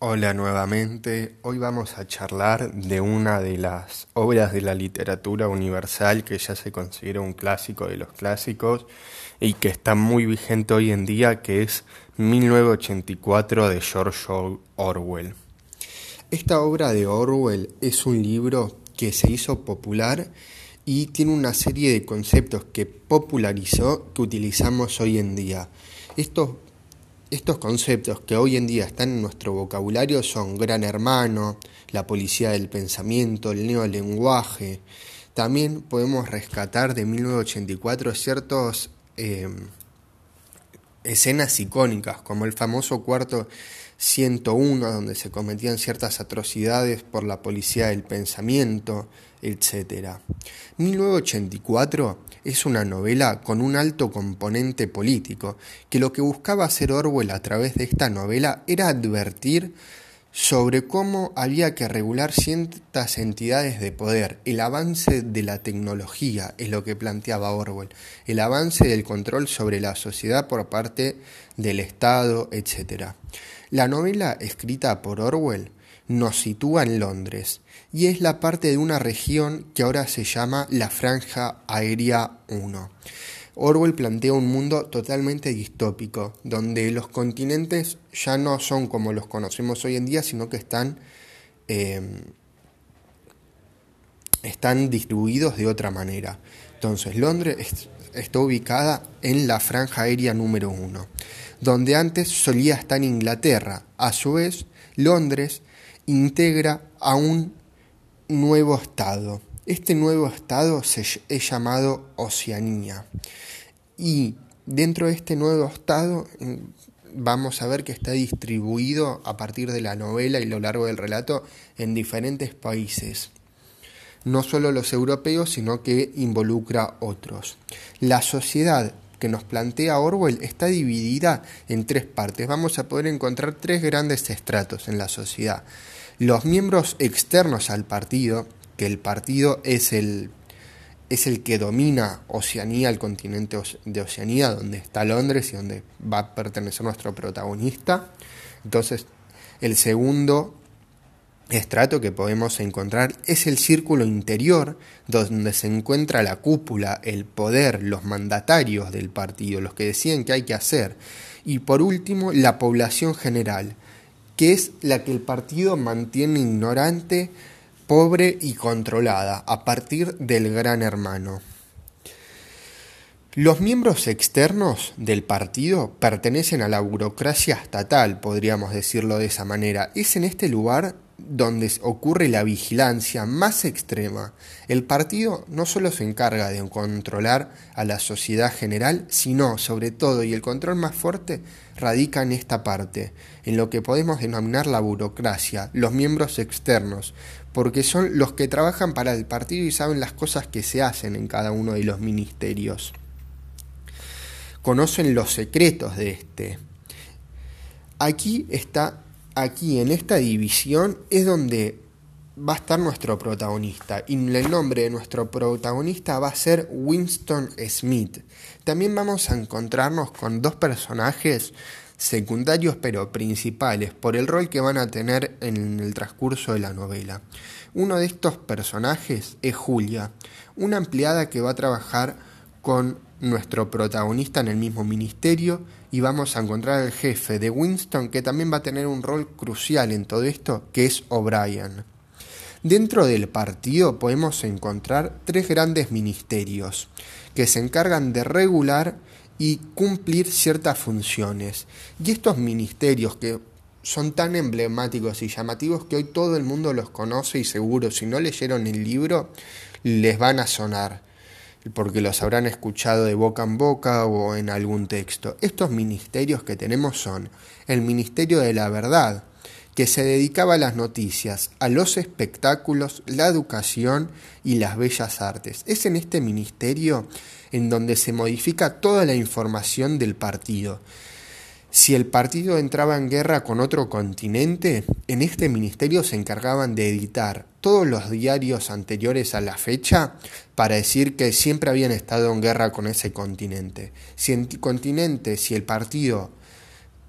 Hola nuevamente, hoy vamos a charlar de una de las obras de la literatura universal que ya se considera un clásico de los clásicos y que está muy vigente hoy en día, que es 1984 de George Orwell. Esta obra de Orwell es un libro que se hizo popular y tiene una serie de conceptos que popularizó que utilizamos hoy en día. Estos estos conceptos que hoy en día están en nuestro vocabulario son gran hermano, la policía del pensamiento, el neolenguaje. También podemos rescatar de 1984 ciertas em, escenas icónicas, como el famoso cuarto 101, donde se cometían ciertas atrocidades por la policía del pensamiento, etc. 1984 es una novela con un alto componente político, que lo que buscaba hacer Orwell a través de esta novela era advertir sobre cómo había que regular ciertas entidades de poder. El avance de la tecnología es lo que planteaba Orwell, el avance del control sobre la sociedad por parte del Estado, etc. La novela escrita por Orwell nos sitúa en Londres y es la parte de una región que ahora se llama la Franja Aérea 1. Orwell plantea un mundo totalmente distópico, donde los continentes ya no son como los conocemos hoy en día, sino que están, em, están distribuidos de otra manera. Entonces, Londres está ubicada en la franja aérea número 1, donde antes solía estar Inglaterra. A su vez, Londres integra a un nuevo estado. Este nuevo estado se, es llamado Oceanía. Y dentro de este nuevo estado mm, vamos a ver que está distribuido a partir de la novela y lo largo del relato en diferentes países. No solo los europeos, sino que involucra otros. La sociedad que nos plantea Orwell está dividida en tres partes. Vamos a poder encontrar tres grandes estratos en la sociedad. Los miembros externos al partido, que el partido es el, es el que domina Oceanía, el continente de Oceanía, donde está Londres y donde va a pertenecer nuestro protagonista. Entonces, el segundo estrato que podemos encontrar es el círculo interior donde se encuentra la cúpula, el poder, los mandatarios del partido, los que deciden qué hay que hacer. Y por último, la población general, que es la que el partido mantiene ignorante, pobre y controlada a partir del gran hermano. Los miembros externos del partido pertenecen a la burocracia estatal, podríamos decirlo de esa manera. Es en este lugar donde ocurre la vigilancia más extrema. El partido no solo se encarga de controlar a la sociedad general, sino, sobre todo, y el control más fuerte radica en esta parte, en lo que podemos denominar la burocracia, los miembros externos, porque son los que trabajan para el partido y saben las cosas que se hacen en cada uno de los ministerios. Conocen los secretos de este. Aquí está aquí en esta división es donde va a estar nuestro protagonista. Y el nombre de nuestro protagonista va a ser Winston Smith. También vamos a encontrarnos con dos personajes secundarios pero principales por el rol que van a tener en el transcurso de la novela. Uno de estos personajes es Julia, una empleada que va a trabajar con nuestro protagonista en el mismo ministerio y vamos a encontrar al jefe de Winston que también va a tener un rol crucial en todo esto, que es O'Brien. Dentro del partido podemos encontrar tres grandes ministerios que se encargan de regular y cumplir ciertas funciones. Y estos ministerios que son tan emblemáticos y llamativos que hoy todo el mundo los conoce y seguro si no leyeron el libro les van a sonar porque los habrán escuchado de boca en boca o en algún texto. Estos ministerios que tenemos son el Ministerio de la Verdad, que se dedicaba a las noticias, a los espectáculos, la educación y las bellas artes. Es en este ministerio en donde se modifica toda la información del partido. Si el partido entraba en guerra con otro continente, en este ministerio se encargaban de editar todos los diarios anteriores a la fecha para decir que siempre habían estado en guerra con ese continente. Si el continente, si el partido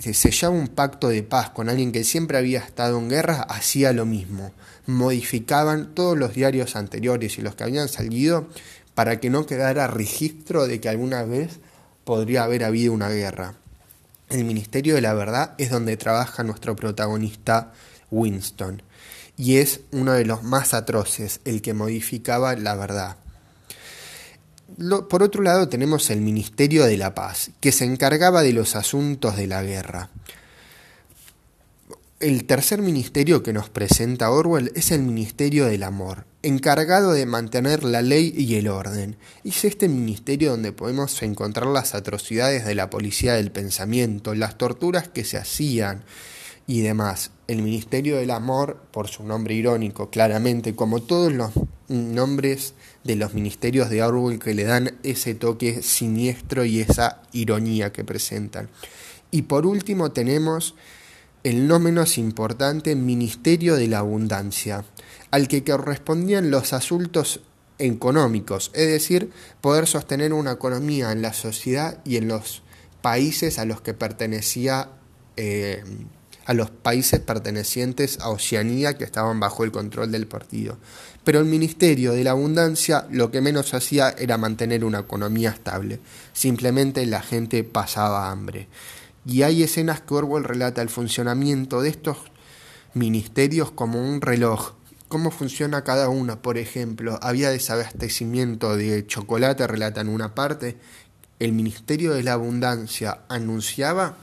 sellaba un pacto de paz con alguien que siempre había estado en guerra, hacía lo mismo. Modificaban todos los diarios anteriores y los que habían salido para que no quedara registro de que alguna vez podría haber habido una guerra. El Ministerio de la Verdad es donde trabaja nuestro protagonista Winston, y es uno de los más atroces, el que modificaba la verdad. por otro lado tenemos el Ministerio de la Paz, que se encargaba de los asuntos de la guerra. El tercer ministerio que nos presenta Orwell es el Ministerio del Amor, encargado de mantener la ley y el orden. Es este ministerio donde podemos encontrar las atrocidades de la policía del pensamiento, las torturas que se hacían y demás. El Ministerio del Amor, por su nombre irónico, claramente, como todos los nombres de los ministerios de Orwell que le dan ese toque siniestro y esa ironía que presentan. Y por último tenemos el no menos importante Ministerio de la Abundancia, al que correspondían los asuntos económicos, es decir, poder sostener una economía en la sociedad y en los países a los que pertenecía eh, a los países pertenecientes a Oceanía que estaban bajo el control del partido. Pero el Ministerio de la Abundancia lo que menos hacía era mantener una economía estable. Simplemente la gente pasaba hambre. Y hay escenas que Orwell relata el funcionamiento de estos ministerios como un reloj. Cómo funciona cada uno. Por ejemplo, había desabastecimiento de chocolate, relata en una parte. El Ministerio de la Abundancia anunciaba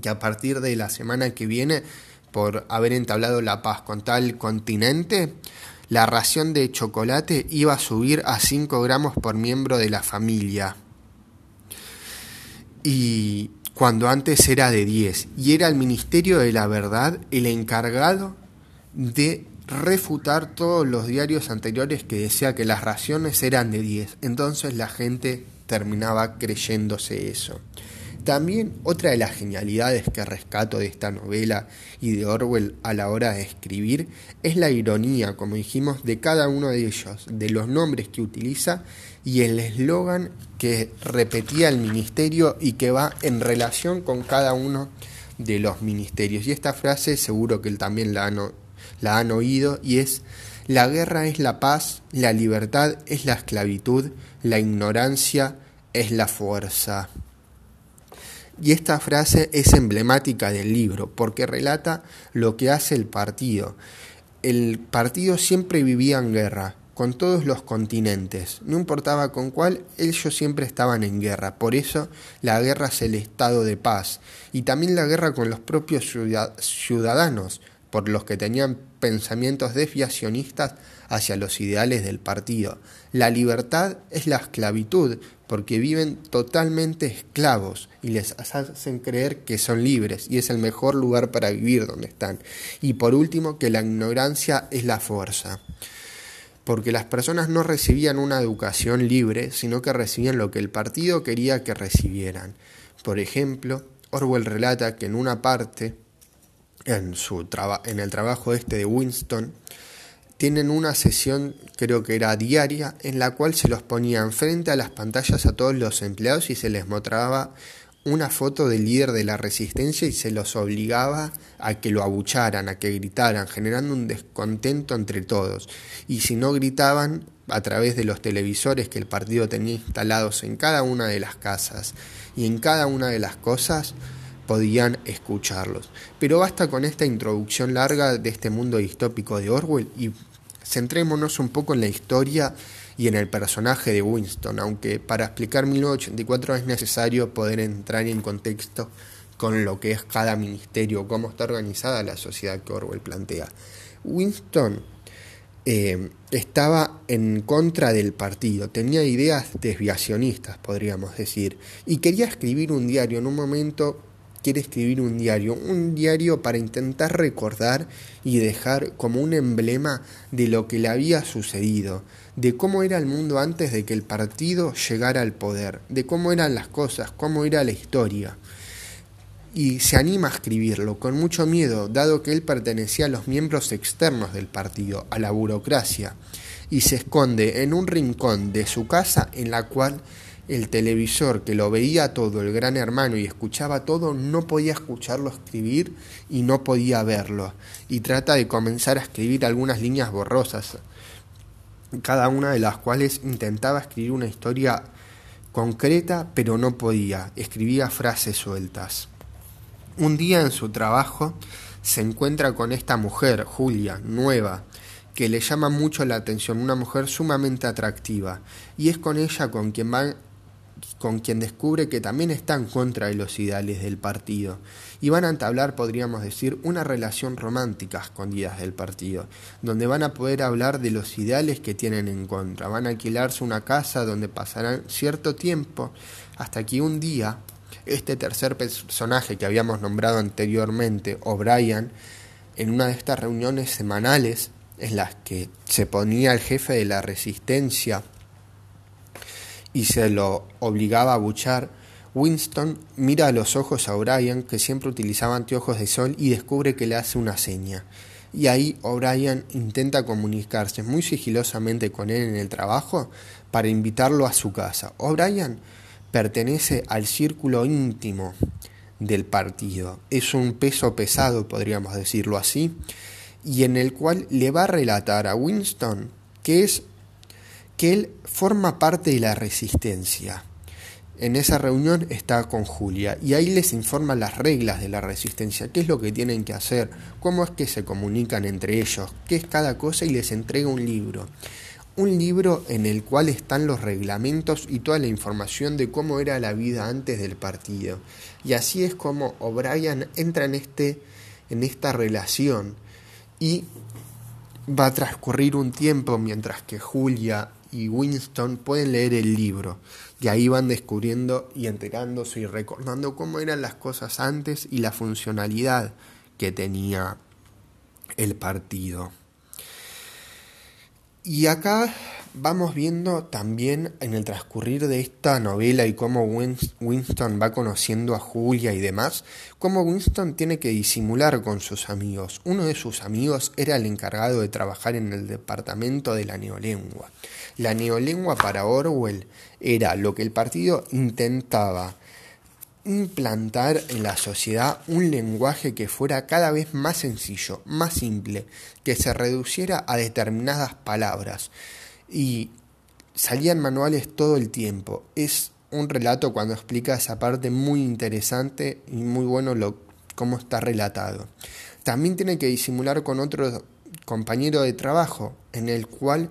que a partir de la semana que viene, por haber entablado la paz con tal continente, la ración de chocolate iba a subir a 5 gramos por miembro de la familia. Y cuando antes era de 10, y era el Ministerio de la Verdad el encargado de refutar todos los diarios anteriores que decía que las raciones eran de 10. Entonces la gente terminaba creyéndose eso. También otra de las genialidades que rescato de esta novela y de Orwell a la hora de escribir es la ironía, como dijimos, de cada uno de ellos, de los nombres que utiliza y el eslogan que repetía el ministerio y que va en relación con cada uno de los ministerios. Y esta frase seguro que él también la han, la han oído y es la guerra es la paz, la libertad es la esclavitud, la ignorancia es la fuerza. Y esta frase es emblemática del libro porque relata lo que hace el partido. El partido siempre vivía en guerra con todos los continentes, no importaba con cuál, ellos siempre estaban en guerra. Por eso la guerra es el estado de paz y también la guerra con los propios ciudadanos, por los que tenían pensamientos desviacionistas hacia los ideales del partido. La libertad es la esclavitud, porque viven totalmente esclavos y les hacen creer que son libres y es el mejor lugar para vivir donde están. Y por último, que la ignorancia es la fuerza, porque las personas no recibían una educación libre, sino que recibían lo que el partido quería que recibieran. Por ejemplo, Orwell relata que en una parte, en, su en el trabajo este de Winston, tienen una sesión, creo que era diaria, en la cual se los ponían frente a las pantallas a todos los empleados y se les mostraba una foto del líder de la resistencia y se los obligaba a que lo abucharan, a que gritaran, generando un descontento entre todos. Y si no gritaban, a través de los televisores que el partido tenía instalados en cada una de las casas y en cada una de las cosas, podían escucharlos. Pero basta con esta introducción larga de este mundo distópico de Orwell y Centrémonos un poco en la historia y en el personaje de Winston, aunque para explicar 1984 es necesario poder entrar en contexto con lo que es cada ministerio, cómo está organizada la sociedad que Orwell plantea. Winston eh, estaba en contra del partido, tenía ideas desviacionistas, podríamos decir, y quería escribir un diario en un momento quiere escribir un diario, un diario para intentar recordar y dejar como un emblema de lo que le había sucedido, de cómo era el mundo antes de que el partido llegara al poder, de cómo eran las cosas, cómo era la historia. Y se anima a escribirlo con mucho miedo, dado que él pertenecía a los miembros externos del partido, a la burocracia, y se esconde en un rincón de su casa en la cual el televisor que lo veía todo, el gran hermano, y escuchaba todo, no podía escucharlo escribir y no podía verlo. Y trata de comenzar a escribir algunas líneas borrosas, cada una de las cuales intentaba escribir una historia concreta, pero no podía, escribía frases sueltas. Un día en su trabajo se encuentra con esta mujer, Julia, nueva, que le llama mucho la atención, una mujer sumamente atractiva, y es con ella con quien va con quien descubre que también está en contra de los ideales del partido. Y van a entablar, podríamos decir, una relación romántica escondidas del partido, donde van a poder hablar de los ideales que tienen en contra, van a alquilarse una casa donde pasarán cierto tiempo hasta que un día este tercer personaje que habíamos nombrado anteriormente, O'Brien, en una de estas reuniones semanales en las que se ponía el jefe de la resistencia y se lo obligaba a buchar, Winston mira a los ojos a O'Brien, que siempre utilizaba anteojos de sol, y descubre que le hace una seña. Y ahí O'Brien intenta comunicarse muy sigilosamente con él en el trabajo para invitarlo a su casa. O'Brien pertenece al círculo íntimo del partido. Es un peso pesado, podríamos decirlo así, y en el cual le va a relatar a Winston que es que él forma parte de la resistencia. En esa reunión está con Julia y ahí les informa las reglas de la resistencia, qué es lo que tienen que hacer, cómo es que se comunican entre ellos, qué es cada cosa y les entrega un libro. Un libro en el cual están los reglamentos y toda la información de cómo era la vida antes del partido. Y así es como O'Brien entra en, este, en esta relación y va a transcurrir un tiempo mientras que Julia y Winston pueden leer el libro y ahí van descubriendo y enterándose y recordando cómo eran las cosas antes y la funcionalidad que tenía el partido. Y acá vamos viendo también en el transcurrir de esta novela y cómo Winston va conociendo a Julia y demás, cómo Winston tiene que disimular con sus amigos. Uno de sus amigos era el encargado de trabajar en el departamento de la neolengua. La neolengua para Orwell era lo que el partido intentaba implantar en la sociedad un lenguaje que fuera cada vez más sencillo, más simple, que se reduciera a determinadas palabras. Y salían manuales todo el tiempo. Es un relato cuando explica esa parte muy interesante y muy bueno lo, cómo está relatado. También tiene que disimular con otro compañero de trabajo en el cual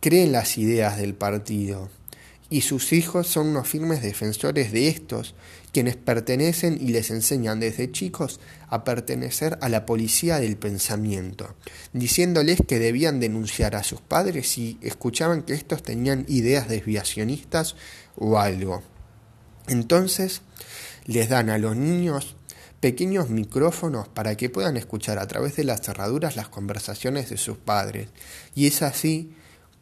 creen las ideas del partido y sus hijos son unos firmes defensores de estos, quienes pertenecen y les enseñan desde chicos a pertenecer a la policía del pensamiento, diciéndoles que debían denunciar a sus padres si escuchaban que estos tenían ideas desviacionistas o algo. Entonces les dan a los niños pequeños micrófonos para que puedan escuchar a través de las cerraduras las conversaciones de sus padres, y es así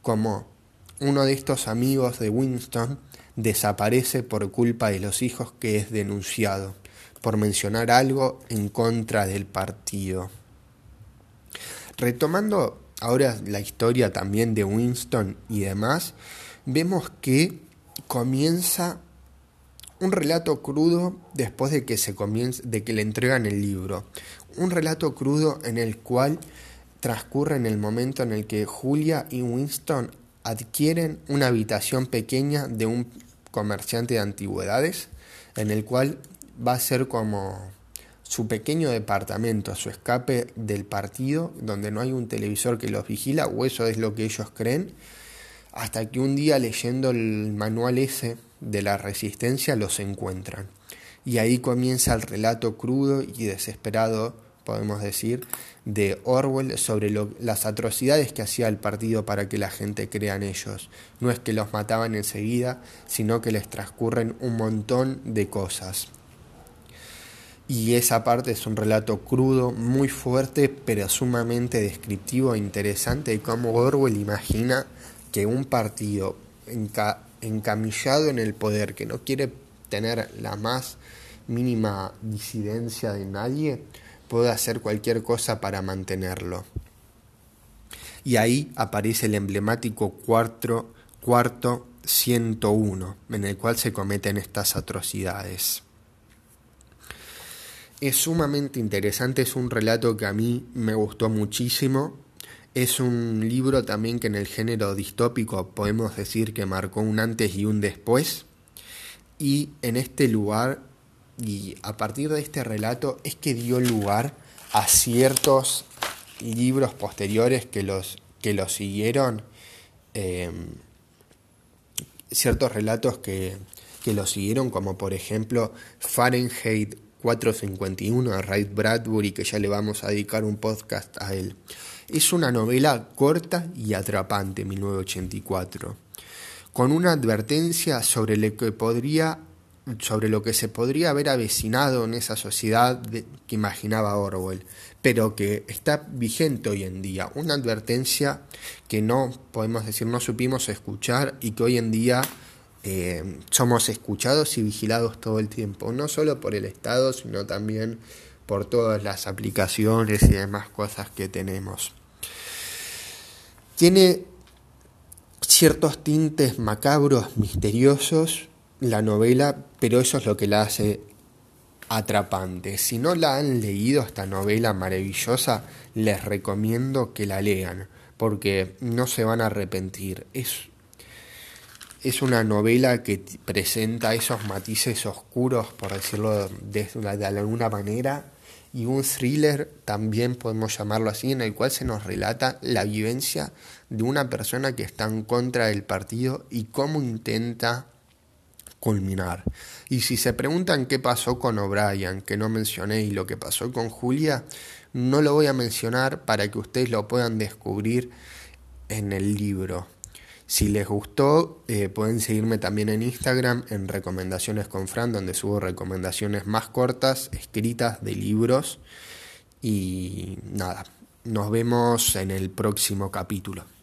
como uno de estos amigos de Winston desaparece por culpa de los hijos que es denunciado por mencionar algo en contra del partido. Retomando ahora la historia también de Winston y demás, vemos que comienza un relato crudo después de que se comienza, de que le entregan el libro. Un relato crudo en el cual transcurre en el momento en el que Julia y Winston adquieren una habitación pequeña de un comerciante de antigüedades, en el cual va a ser como su pequeño departamento, su escape del partido, donde no hay un televisor que los vigila, o eso es lo que ellos creen, hasta que un día leyendo el manual ese de la resistencia los encuentran. Y ahí comienza el relato crudo y desesperado podemos decir, de Orwell sobre las atrocidades que hacía el partido para que la gente crea en ellos. No es que los mataban enseguida, sino que les transcurren un montón de cosas. Y esa parte es un relato crudo, muy fuerte, pero sumamente descriptivo e interesante de cómo Orwell imagina que un partido encamillado en el poder, que no quiere tener la más mínima disidencia de nadie, puede hacer cualquier cosa para mantenerlo. Y ahí aparece el emblemático cuarto, cuarto 101, en el cual se cometen estas atrocidades. Es sumamente interesante, es un relato que a mí me gustó muchísimo. Es un libro también que en el género distópico podemos decir que marcó un antes y un después. Y en este lugar, y a partir de este relato, es que dio lugar a ciertos libros posteriores que los, que los siguieron. Eh, ciertos relatos que, que lo siguieron, como por ejemplo Fahrenheit 451 de Ray Bradbury, que ya le vamos a dedicar un podcast a él. Es una novela corta y atrapante, 1984, con una advertencia sobre lo que podría sobre lo que se podría haber avecinado en esa sociedad que imaginaba Orwell, pero que está vigente hoy en día. Una advertencia que no podemos decir no supimos escuchar y que hoy en día eh, somos escuchados y vigilados todo el tiempo, no solo por el Estado, sino también por todas las aplicaciones y demás cosas que tenemos. Tiene ciertos tintes macabros, misteriosos, la novela, pero eso es lo que la hace atrapante. Si no la han leído esta novela maravillosa, les recomiendo que la lean, porque no se van a arrepentir. Es es una novela que presenta esos matices oscuros, por decirlo de, alguna manera, y un thriller, también podemos llamarlo así, en el cual se nos relata la vivencia de una persona que está en contra del partido y cómo intenta culminar. Y si se preguntan qué pasó con O'Brien, que no mencioné, y lo que pasó con Julia, no lo voy a mencionar para que ustedes lo puedan descubrir en el libro. Si les gustó, eh, pueden seguirme también en Instagram en Recomendaciones con Fran, donde subo recomendaciones más cortas, escritas de libros. Y nada, nos vemos en el próximo capítulo.